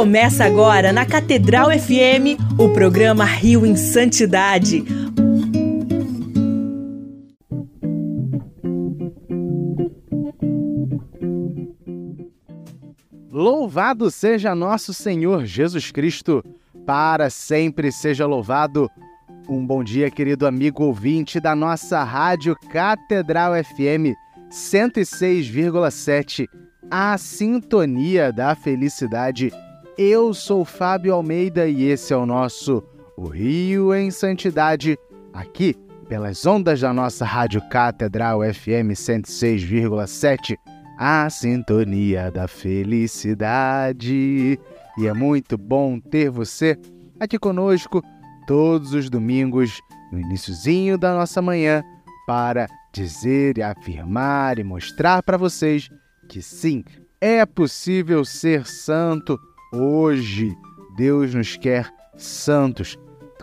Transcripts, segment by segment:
Começa agora na Catedral FM o programa Rio em Santidade. Louvado seja nosso Senhor Jesus Cristo, para sempre seja louvado. Um bom dia, querido amigo ouvinte da nossa rádio Catedral FM 106,7, a sintonia da felicidade. Eu sou Fábio Almeida e esse é o nosso O Rio em Santidade, aqui pelas ondas da nossa rádio Catedral FM 106,7 a sintonia da felicidade. E é muito bom ter você aqui conosco todos os domingos, no iníciozinho da nossa manhã, para dizer e afirmar e mostrar para vocês que sim, é possível ser santo hoje. Deus nos quer santos.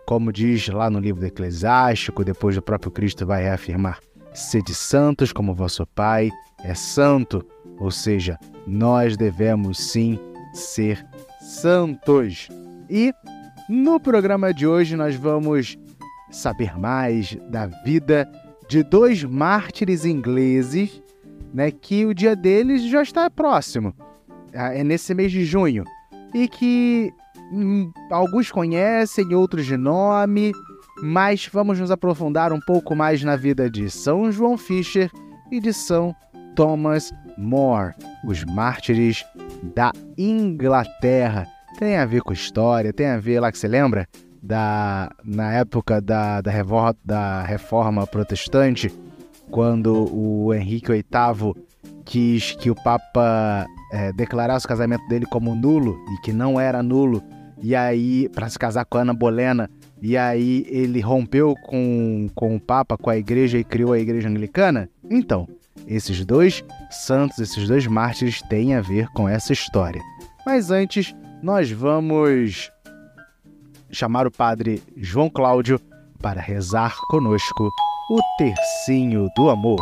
Como diz lá no livro do Eclesiástico, depois o próprio Cristo vai reafirmar: sede santos como vosso Pai é santo, ou seja, nós devemos sim ser santos. E no programa de hoje nós vamos saber mais da vida de dois mártires ingleses, né, que o dia deles já está próximo. Ah, é nesse mês de junho e que hum, alguns conhecem, outros de nome, mas vamos nos aprofundar um pouco mais na vida de São João Fisher e de São Thomas More, os mártires da Inglaterra. Tem a ver com história, tem a ver lá que você lembra da na época da, da, reforma, da reforma protestante, quando o Henrique VIII quis que o Papa é, declarasse o casamento dele como nulo e que não era nulo, e aí para se casar com a Ana Bolena, e aí ele rompeu com, com o Papa, com a igreja e criou a igreja anglicana? Então, esses dois santos, esses dois mártires têm a ver com essa história. Mas antes, nós vamos chamar o padre João Cláudio para rezar conosco o tercinho do amor.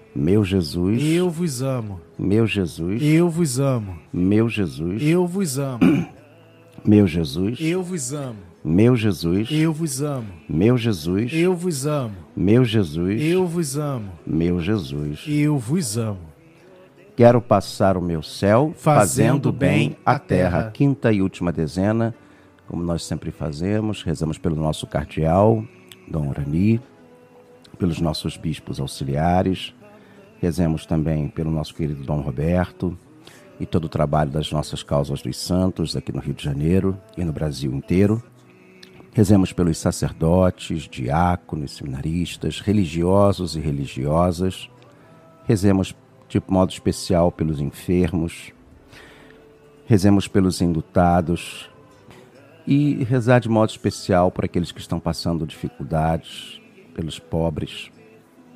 Meu Jesus, eu vos amo. Meu Jesus, eu vos amo. Meu Jesus, eu vos amo. Meu Jesus, eu vos amo. Meu Jesus, eu vos amo. Meu Jesus, eu vos amo. Meu Jesus, eu vos amo. Meu Jesus, eu vos amo. Quero passar o meu céu fazendo, fazendo bem a terra. terra. Quinta e última dezena, como nós sempre fazemos, rezamos pelo nosso cardeal, Dom Urani, pelos nossos bispos auxiliares, Rezemos também pelo nosso querido Dom Roberto e todo o trabalho das nossas causas dos santos aqui no Rio de Janeiro e no Brasil inteiro. Rezemos pelos sacerdotes, diáconos, seminaristas, religiosos e religiosas. Rezemos de modo especial pelos enfermos. Rezemos pelos indutados e rezar de modo especial por aqueles que estão passando dificuldades, pelos pobres,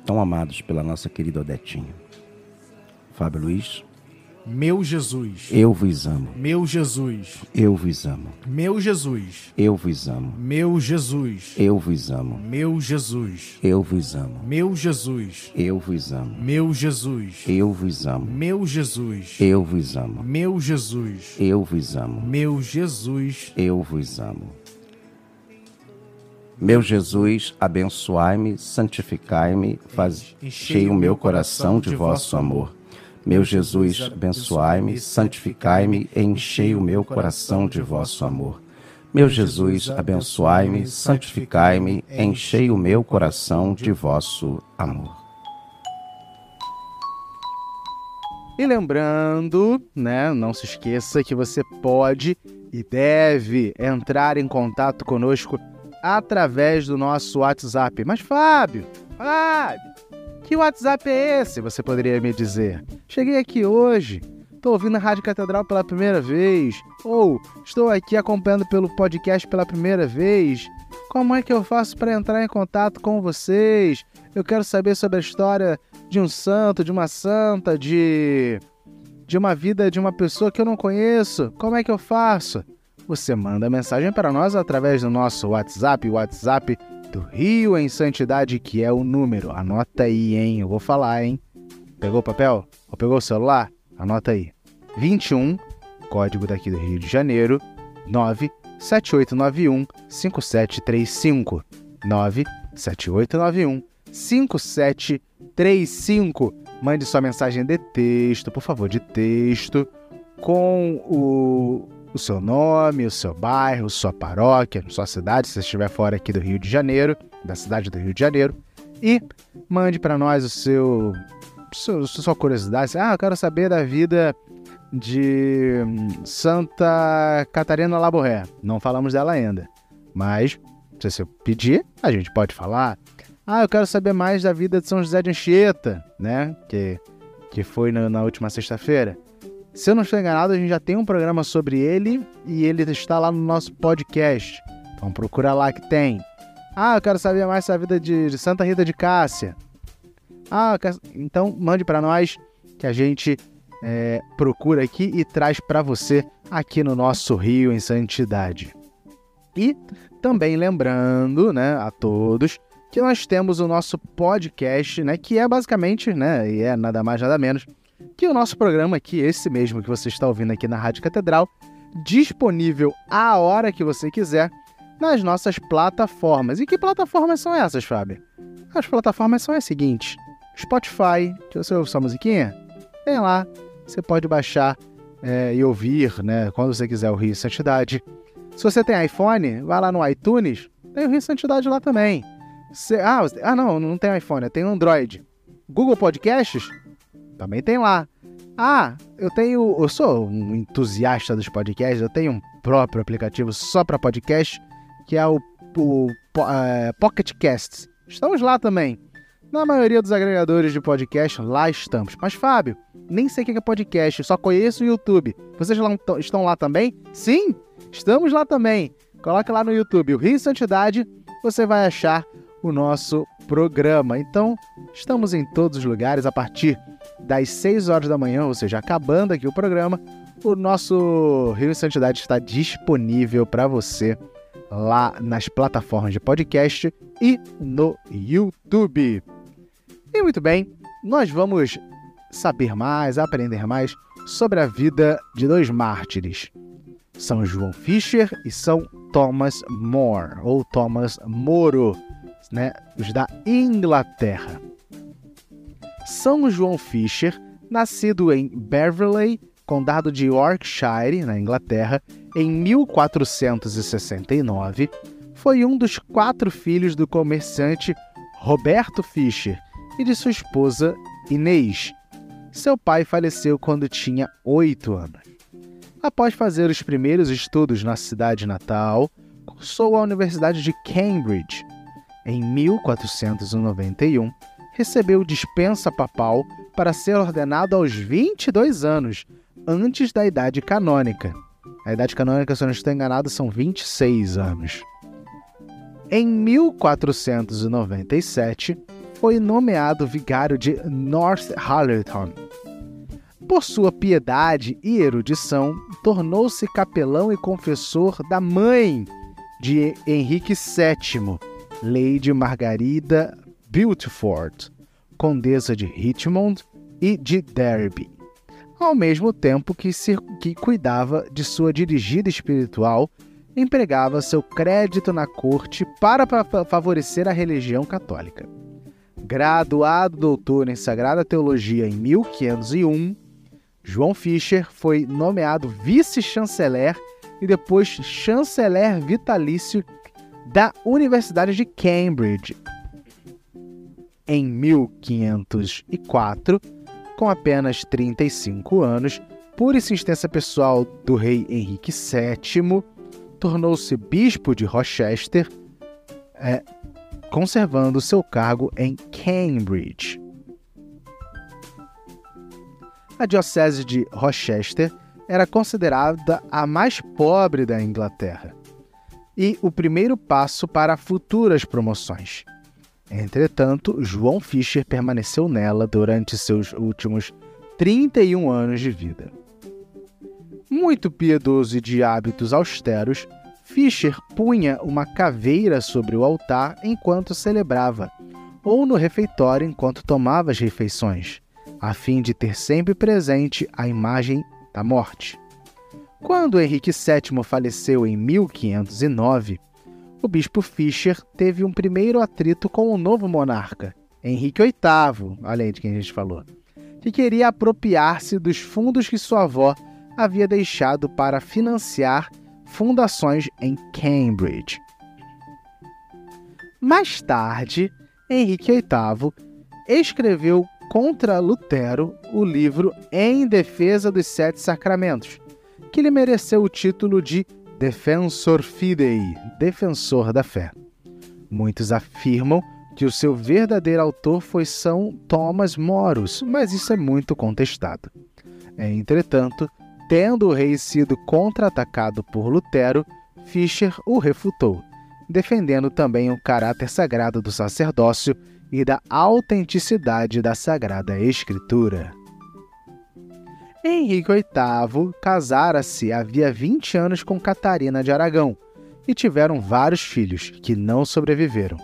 tão amados pela nossa querida Odetinha. Fábio Luiz, Meu Jesus. eu vos amo, Meu Jesus. eu vos amo, Meu Jesus. eu vos amo, Meu Jesus. eu vos amo, Meu Jesus. eu vos amo, Meu Jesus. eu vos amo, Meu Jesus. eu vos amo, Meu Jesus. eu vos amo, Meu Jesus. eu vos amo, Meu Jesus. eu vos amo. Meu Jesus, abençoai-me, santificai-me, fazei o meu coração de vosso amor. Meu Jesus, abençoai-me, santificai-me, enchei o meu coração de vosso amor. Meu Jesus, abençoai-me, santificai-me, enchei o meu coração de vosso amor. E lembrando, né, não se esqueça que você pode e deve entrar em contato conosco através do nosso WhatsApp. Mas Fábio, Fábio, que WhatsApp é esse? Você poderia me dizer. Cheguei aqui hoje, estou ouvindo a Rádio Catedral pela primeira vez, ou estou aqui acompanhando pelo podcast pela primeira vez. Como é que eu faço para entrar em contato com vocês? Eu quero saber sobre a história de um santo, de uma santa, de de uma vida de uma pessoa que eu não conheço. Como é que eu faço? Você manda mensagem para nós através do nosso WhatsApp, WhatsApp do Rio em Santidade, que é o número. Anota aí, hein? Eu vou falar, hein? Pegou o papel? Ou pegou o celular? Anota aí. 21, código daqui do Rio de Janeiro, 97891 5735. 97891 5735. Mande sua mensagem de texto, por favor, de texto, com o, o seu nome, o seu bairro, sua paróquia, sua cidade, se você estiver fora aqui do Rio de Janeiro, da cidade do Rio de Janeiro, e mande para nós o seu, seu sua curiosidade. Ah, eu quero saber da vida de Santa Catarina Laborré. Não falamos dela ainda, mas se você pedir, a gente pode falar. Ah, eu quero saber mais da vida de São José de Anchieta, né? Que, que foi na, na última sexta-feira. Se eu não estou enganado, a gente já tem um programa sobre ele e ele está lá no nosso podcast. Então procura lá que tem. Ah, eu quero saber mais da vida de, Santa Rita de Cássia. Ah, então mande para nós que a gente é, procura aqui e traz para você aqui no nosso Rio em Santidade. E também lembrando, né, a todos que nós temos o nosso podcast, né, que é basicamente, né, e é nada mais nada menos que o nosso programa aqui, esse mesmo que você está ouvindo aqui na Rádio Catedral, disponível a hora que você quiser nas nossas plataformas. E que plataformas são essas, Fábio? As plataformas são as seguintes: Spotify, que você ouve sua musiquinha, tem lá, você pode baixar é, e ouvir, né, quando você quiser o Rio Santidade. Se você tem iPhone, vai lá no iTunes, tem o Rio Santidade lá também. Cê, ah, ah, não, não tem iPhone, tem Android. Google Podcasts? Também tem lá. Ah, eu tenho. Eu sou um entusiasta dos podcasts, eu tenho um próprio aplicativo só para podcast, que é o, o uh, Pocket Casts. Estamos lá também. Na maioria dos agregadores de podcast, lá estamos. Mas, Fábio, nem sei o que é podcast, só conheço o YouTube. Vocês lá, estão lá também? Sim, estamos lá também. Coloca lá no YouTube o Rio Santidade, você vai achar o nosso programa. Então, estamos em todos os lugares a partir das 6 horas da manhã, ou seja, acabando aqui o programa. O nosso Rio Santidade está disponível para você lá nas plataformas de podcast e no YouTube. E muito bem, nós vamos saber mais, aprender mais sobre a vida de dois mártires, São João Fisher e São Thomas More, ou Thomas Moro, né, os da Inglaterra. São João Fisher, nascido em Beverley, condado de Yorkshire, na Inglaterra, em 1469, foi um dos quatro filhos do comerciante Roberto Fisher e de sua esposa Inês. Seu pai faleceu quando tinha oito anos. Após fazer os primeiros estudos na cidade natal, cursou a Universidade de Cambridge. Em 1491, recebeu dispensa papal para ser ordenado aos 22 anos, antes da idade canônica. A idade canônica, se eu não estou enganado, são 26 anos. Em 1497, foi nomeado vigário de North Hallerton. Por sua piedade e erudição, tornou-se capelão e confessor da mãe de Henrique VII, Lady Margarida Beaufort, condesa de Richmond e de Derby, ao mesmo tempo que, se, que cuidava de sua dirigida espiritual, empregava seu crédito na corte para favorecer a religião católica. Graduado doutor em Sagrada Teologia em 1501, João Fischer foi nomeado vice-chanceler e depois chanceler vitalício da Universidade de Cambridge. Em 1504, com apenas 35 anos, por insistência pessoal do rei Henrique VII, tornou-se bispo de Rochester, é, conservando seu cargo em Cambridge. A diocese de Rochester era considerada a mais pobre da Inglaterra e o primeiro passo para futuras promoções. Entretanto, João Fischer permaneceu nela durante seus últimos 31 anos de vida. Muito piedoso e de hábitos austeros, Fischer punha uma caveira sobre o altar enquanto celebrava, ou no refeitório enquanto tomava as refeições, a fim de ter sempre presente a imagem da morte. Quando Henrique VII faleceu em 1509, o bispo Fischer teve um primeiro atrito com o novo monarca, Henrique VIII, além de quem a gente falou, que queria apropriar-se dos fundos que sua avó havia deixado para financiar fundações em Cambridge. Mais tarde, Henrique VIII escreveu contra Lutero o livro Em Defesa dos Sete Sacramentos, que lhe mereceu o título de Defensor Fidei, Defensor da Fé. Muitos afirmam que o seu verdadeiro autor foi São Thomas Moros, mas isso é muito contestado. Entretanto, tendo o rei sido contra-atacado por Lutero, Fischer o refutou, defendendo também o caráter sagrado do sacerdócio e da autenticidade da Sagrada Escritura. Henrique VIII casara-se havia 20 anos com Catarina de Aragão e tiveram vários filhos que não sobreviveram.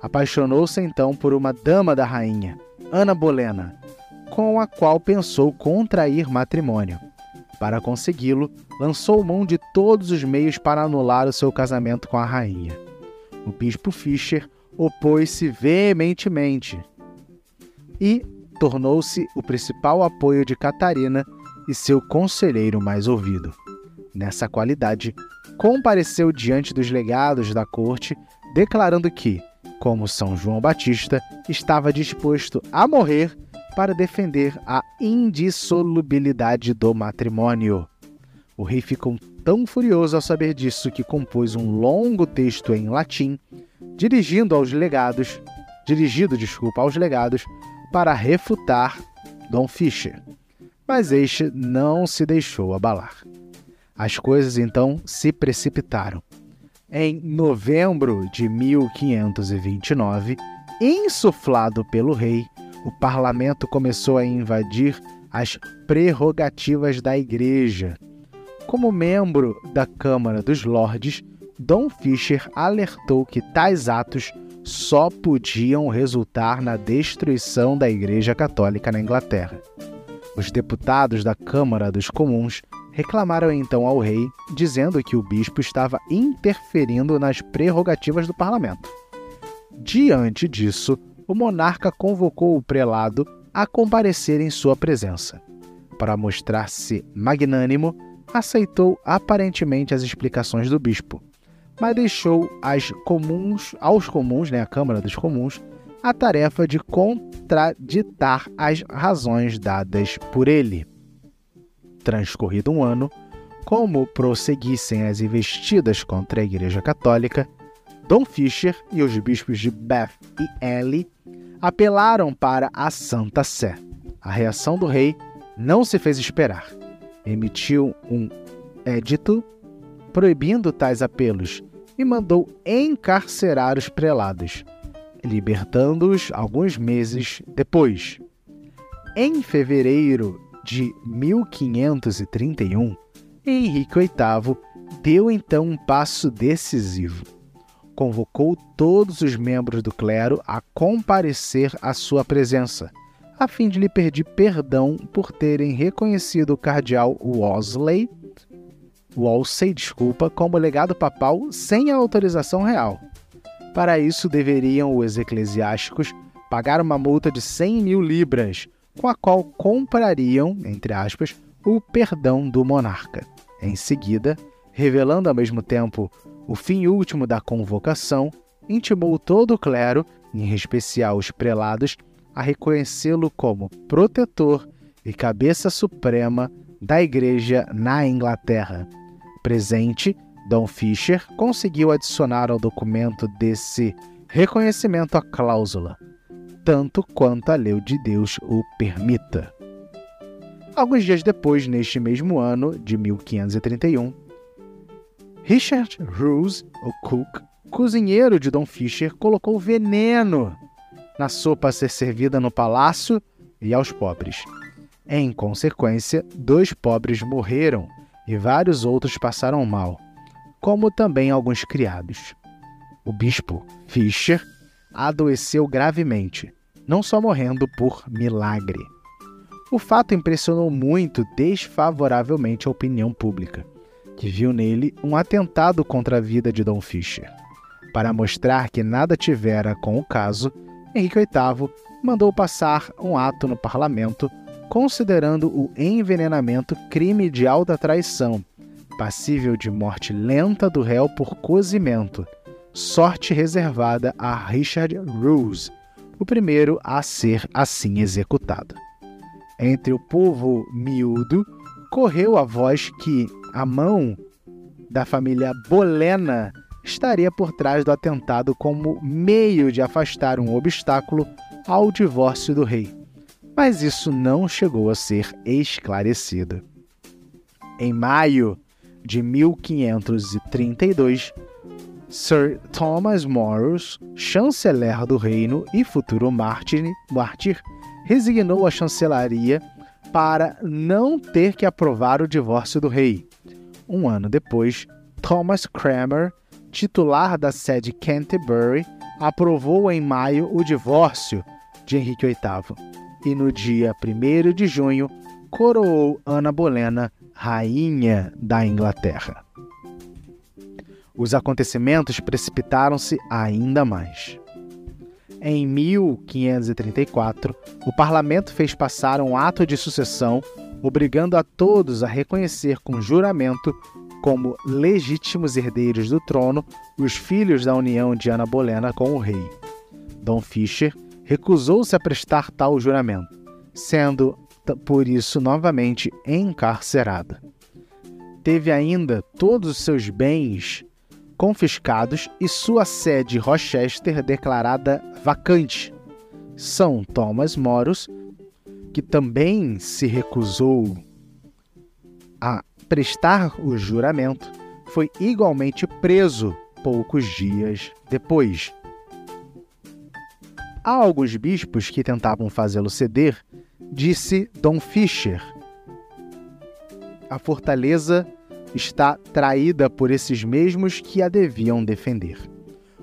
Apaixonou-se então por uma dama da rainha, Ana Bolena, com a qual pensou contrair matrimônio. Para consegui-lo, lançou mão de todos os meios para anular o seu casamento com a rainha. O bispo Fischer opôs-se veementemente e tornou-se o principal apoio de Catarina e seu conselheiro mais ouvido. Nessa qualidade, compareceu diante dos legados da corte, declarando que, como São João Batista, estava disposto a morrer para defender a indissolubilidade do matrimônio. O rei ficou tão furioso ao saber disso que compôs um longo texto em latim, dirigindo aos legados, dirigido, desculpa, aos legados, para refutar Dom Fischer. Mas este não se deixou abalar. As coisas então se precipitaram. Em novembro de 1529, insuflado pelo rei, o parlamento começou a invadir as prerrogativas da Igreja. Como membro da Câmara dos Lordes, Dom Fischer alertou que tais atos só podiam resultar na destruição da Igreja Católica na Inglaterra. Os deputados da Câmara dos Comuns reclamaram então ao rei, dizendo que o bispo estava interferindo nas prerrogativas do parlamento. Diante disso, o monarca convocou o prelado a comparecer em sua presença. Para mostrar-se magnânimo, aceitou aparentemente as explicações do bispo, mas deixou comuns, aos comuns, né, a Câmara dos Comuns, a tarefa de contraditar as razões dadas por ele. Transcorrido um ano, como prosseguissem as investidas contra a Igreja Católica, Dom Fischer e os bispos de Bath e Ely apelaram para a Santa Sé. A reação do rei não se fez esperar. Emitiu um edito proibindo tais apelos e mandou encarcerar os prelados, libertando-os alguns meses depois. Em fevereiro de 1531, Henrique VIII deu então um passo decisivo. Convocou todos os membros do clero a comparecer à sua presença, a fim de lhe pedir perdão por terem reconhecido o cardeal Wolsey, Wolsey desculpa, como legado papal sem a autorização real. Para isso, deveriam os eclesiásticos pagar uma multa de 100 mil libras, com a qual comprariam, entre aspas, o perdão do monarca. Em seguida, revelando ao mesmo tempo o fim último da convocação, intimou todo o clero, em especial os prelados, a reconhecê-lo como protetor e cabeça suprema da Igreja na Inglaterra. Presente, Dom Fisher conseguiu adicionar ao documento desse reconhecimento a cláusula, tanto quanto a lei de Deus o permita. Alguns dias depois, neste mesmo ano de 1531, Richard Rose, o cook, cozinheiro de Dom Fisher, colocou veneno na sopa a ser servida no palácio e aos pobres. Em consequência, dois pobres morreram e vários outros passaram mal, como também alguns criados. O bispo Fisher adoeceu gravemente, não só morrendo por milagre. O fato impressionou muito desfavoravelmente a opinião pública que viu nele um atentado contra a vida de Dom Fischer. Para mostrar que nada tivera com o caso, Henrique VIII mandou passar um ato no parlamento considerando o envenenamento crime de alta traição, passível de morte lenta do réu por cozimento, sorte reservada a Richard Roose, o primeiro a ser assim executado. Entre o povo miúdo, correu a voz que a mão da família Bolena estaria por trás do atentado como meio de afastar um obstáculo ao divórcio do rei. Mas isso não chegou a ser esclarecido. Em maio de 1532, Sir Thomas Morris, chanceler do reino e futuro mártir, resignou a chancelaria para não ter que aprovar o divórcio do rei. Um ano depois, Thomas Cranmer, titular da sede Canterbury, aprovou em maio o divórcio de Henrique VIII e no dia 1 de junho coroou Ana Bolena rainha da Inglaterra. Os acontecimentos precipitaram-se ainda mais. Em 1534, o parlamento fez passar um ato de sucessão obrigando a todos a reconhecer com juramento como legítimos herdeiros do trono os filhos da união de Ana Bolena com o rei. Dom Fischer recusou-se a prestar tal juramento, sendo por isso novamente encarcerado. Teve ainda todos os seus bens confiscados e sua sede Rochester declarada vacante. São Thomas Moros, que também se recusou a prestar o juramento, foi igualmente preso poucos dias depois. Há alguns bispos que tentavam fazê-lo ceder, disse Dom Fischer. A fortaleza está traída por esses mesmos que a deviam defender.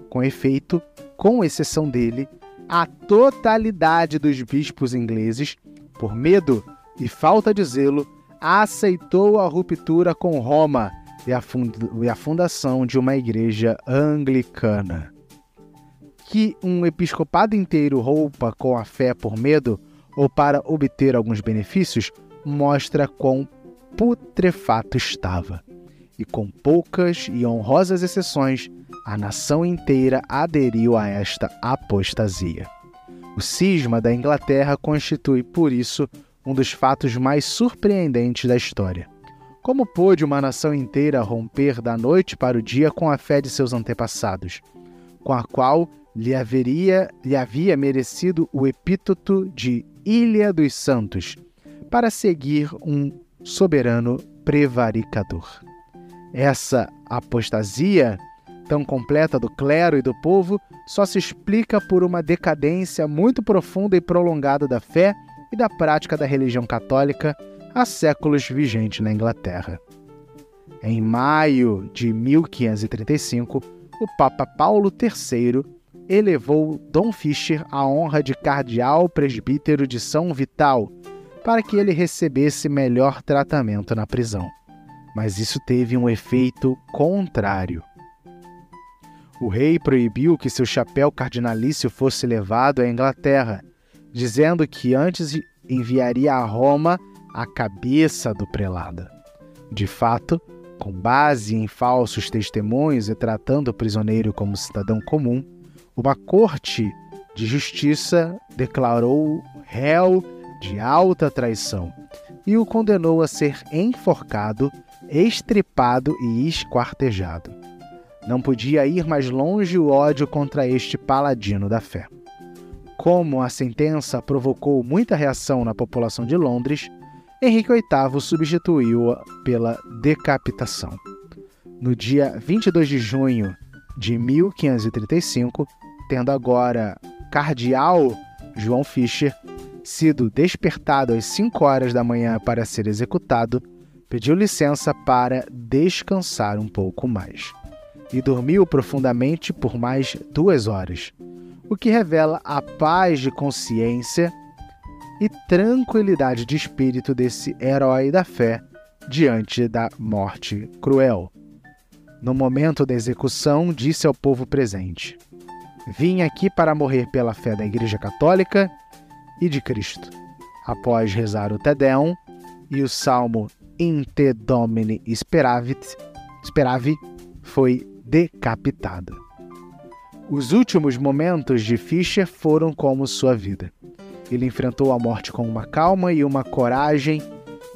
Com efeito, com exceção dele, a totalidade dos bispos ingleses, por medo e falta de zelo, aceitou a ruptura com Roma e a, fund a fundação de uma igreja anglicana. Que um episcopado inteiro roupa com a fé por medo ou para obter alguns benefícios mostra quão putrefato estava. E com poucas e honrosas exceções, a nação inteira aderiu a esta apostasia. O cisma da Inglaterra constitui, por isso, um dos fatos mais surpreendentes da história. Como pôde uma nação inteira romper da noite para o dia com a fé de seus antepassados, com a qual lhe, haveria, lhe havia merecido o epíteto de Ilha dos Santos, para seguir um soberano prevaricador. Essa apostasia tão completa do clero e do povo só se explica por uma decadência muito profunda e prolongada da fé e da prática da religião católica há séculos vigente na Inglaterra. Em maio de 1535, o Papa Paulo III elevou Dom Fischer à honra de cardeal presbítero de São Vital, para que ele recebesse melhor tratamento na prisão. Mas isso teve um efeito contrário. O rei proibiu que seu chapéu cardinalício fosse levado à Inglaterra, dizendo que antes enviaria a Roma a cabeça do prelado. De fato, com base em falsos testemunhos e tratando o prisioneiro como cidadão comum, uma corte de justiça declarou réu de alta traição e o condenou a ser enforcado, estripado e esquartejado. Não podia ir mais longe o ódio contra este paladino da fé. Como a sentença provocou muita reação na população de Londres, Henrique VIII substituiu-a pela decapitação. No dia 22 de junho de 1535, tendo agora cardeal João Fischer sido despertado às 5 horas da manhã para ser executado, pediu licença para descansar um pouco mais. E dormiu profundamente por mais duas horas, o que revela a paz de consciência e tranquilidade de espírito desse herói da fé diante da morte cruel. No momento da execução, disse ao povo presente: Vim aqui para morrer pela fé da Igreja Católica e de Cristo. Após rezar o Te Deum e o salmo In te Domine Speravit, Speravi, foi decapitado. Os últimos momentos de Fischer foram como sua vida. Ele enfrentou a morte com uma calma e uma coragem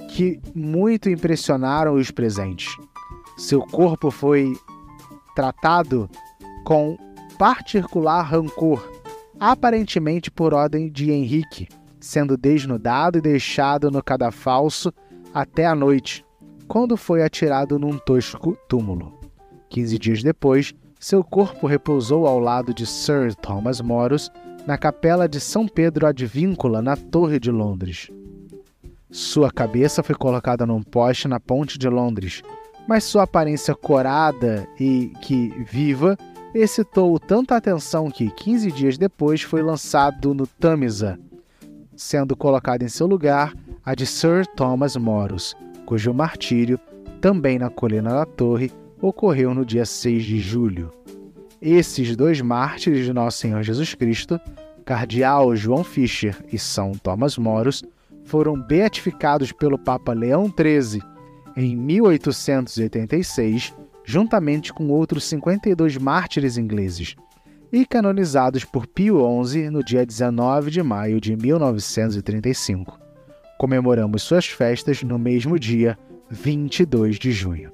que muito impressionaram os presentes. Seu corpo foi tratado com particular rancor, aparentemente por ordem de Henrique, sendo desnudado e deixado no cadafalso até a noite, quando foi atirado num tosco túmulo. Quinze dias depois, seu corpo repousou ao lado de Sir Thomas Moros na capela de São Pedro Advíncula, na Torre de Londres. Sua cabeça foi colocada num poste na Ponte de Londres, mas sua aparência corada e que viva excitou tanta atenção que, 15 dias depois, foi lançado no Tamisa, sendo colocado em seu lugar a de Sir Thomas Moros, cujo martírio, também na Colina da Torre, ocorreu no dia 6 de julho. Esses dois mártires de Nosso Senhor Jesus Cristo, Cardeal João Fischer e São Thomas Moros, foram beatificados pelo Papa Leão XIII em 1886 juntamente com outros 52 mártires ingleses, e canonizados por Pio XI no dia 19 de maio de 1935. Comemoramos suas festas no mesmo dia, 22 de junho.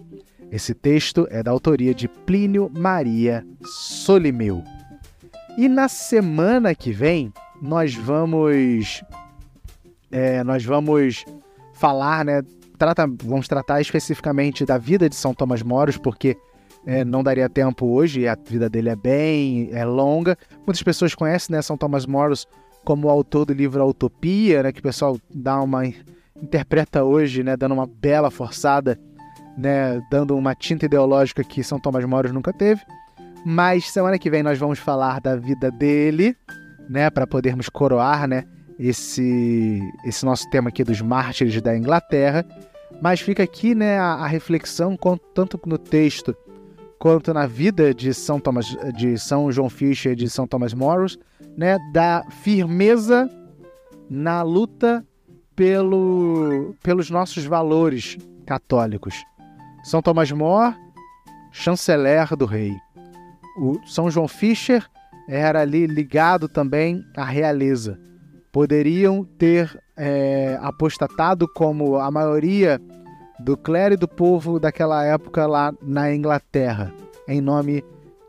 Esse texto é da autoria de Plínio Maria Solimeu. E na semana que vem nós vamos é, nós vamos falar, né, trata, vamos tratar especificamente da vida de São Tomás Moros, porque é, não daria tempo hoje, a vida dele é bem é longa. Muitas pessoas conhecem né, São Tomás Moros como o autor do livro A Utopia, né, que o pessoal dá uma interpreta hoje, né, dando uma bela forçada, né, dando uma tinta ideológica que São Tomás Moros nunca teve. Mas semana que vem nós vamos falar da vida dele, né, para podermos coroar, né, esse esse nosso tema aqui dos mártires da Inglaterra. Mas fica aqui né, a, a reflexão, tanto no texto quanto na vida de São, Thomas, de São João Fisher e de São Thomas Morris, né, da firmeza na luta pelo, pelos nossos valores católicos. São Thomas More, chanceler do rei. O São João Fisher era ali ligado também à realeza. Poderiam ter é, apostatado como a maioria do clero e do povo daquela época lá na Inglaterra, em nome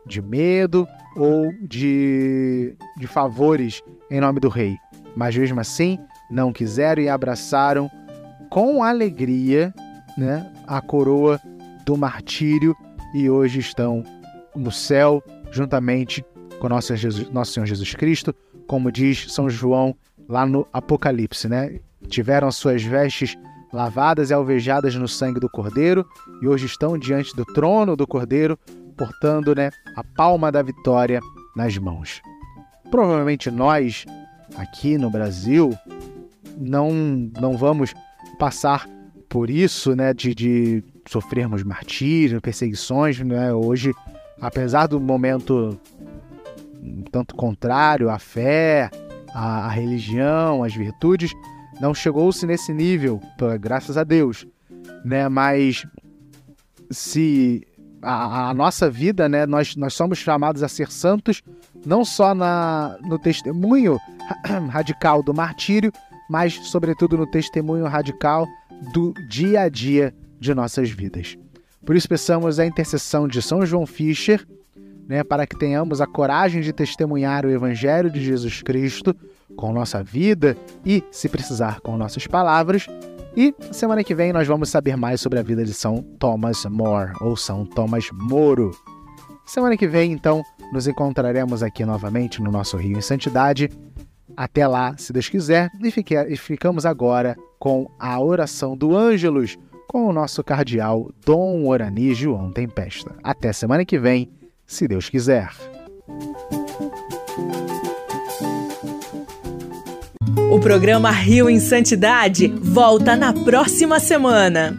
de medo ou de, de favores em nome do rei. Mas mesmo assim, não quiseram e abraçaram com alegria né, a coroa do martírio e hoje estão no céu, juntamente com nosso, Jesus, nosso Senhor Jesus Cristo, como diz São João lá no Apocalipse, né? Tiveram suas vestes lavadas e alvejadas no sangue do Cordeiro e hoje estão diante do trono do Cordeiro, portando né, a palma da vitória nas mãos. Provavelmente nós, aqui no Brasil, não, não vamos passar por isso, né, de, de sofrermos martírio, perseguições, né? Hoje, apesar do momento tanto contrário à fé, à, à religião, às virtudes, não chegou-se nesse nível, graças a Deus, né? Mas se a, a, nossa vida, né, nós, nós somos chamados a ser santos, não só na, no testemunho radical do martírio, mas, sobretudo, no testemunho radical do dia a dia de nossas vidas. Por isso, peçamos a intercessão de São João Fischer, né, para que tenhamos a coragem de testemunhar o Evangelho de Jesus Cristo com nossa vida e, se precisar, com nossas palavras. E semana que vem nós vamos saber mais sobre a vida de São Thomas More ou São Thomas Moro. Semana que vem, então, nos encontraremos aqui novamente no nosso Rio em Santidade. Até lá, se Deus quiser, e, fique, e ficamos agora com a oração do Ângelus com o nosso cardeal Dom Orani João Tempesta. Até semana que vem, se Deus quiser. O programa Rio em Santidade volta na próxima semana.